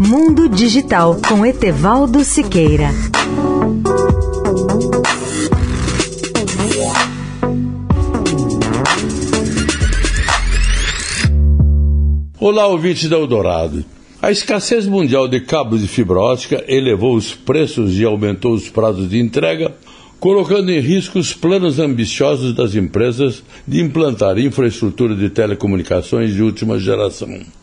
Mundo Digital com Etevaldo Siqueira. Olá, ouvintes da Eldorado. A escassez mundial de cabos de fibra ótica elevou os preços e aumentou os prazos de entrega, colocando em risco os planos ambiciosos das empresas de implantar infraestrutura de telecomunicações de última geração.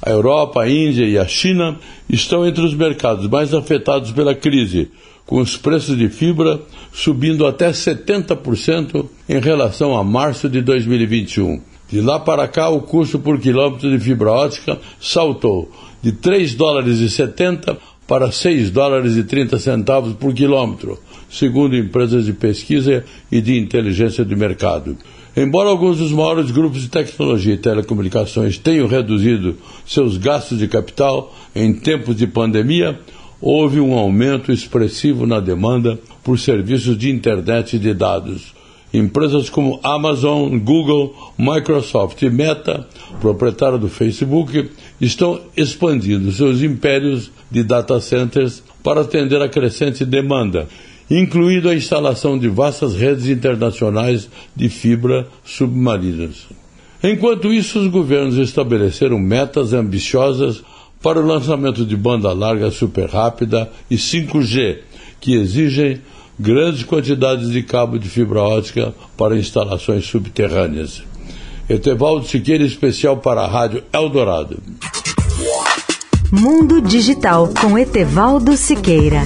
A Europa, a Índia e a China estão entre os mercados mais afetados pela crise, com os preços de fibra subindo até 70% em relação a março de 2021. De lá para cá, o custo por quilômetro de fibra ótica saltou de 3 dólares e 70 para 6 dólares e 30 centavos por quilômetro, segundo empresas de pesquisa e de inteligência de mercado. Embora alguns dos maiores grupos de tecnologia e telecomunicações tenham reduzido seus gastos de capital em tempos de pandemia, houve um aumento expressivo na demanda por serviços de internet e de dados. Empresas como Amazon, Google, Microsoft e Meta, proprietário do Facebook, estão expandindo seus impérios de data centers para atender a crescente demanda, incluindo a instalação de vastas redes internacionais de fibra submarinas. Enquanto isso, os governos estabeleceram metas ambiciosas para o lançamento de banda larga super rápida e 5G, que exigem grandes quantidades de cabo de fibra ótica para instalações subterrâneas. Etevaldo Siqueira, especial para a Rádio Eldorado. Mundo Digital com Etevaldo Siqueira.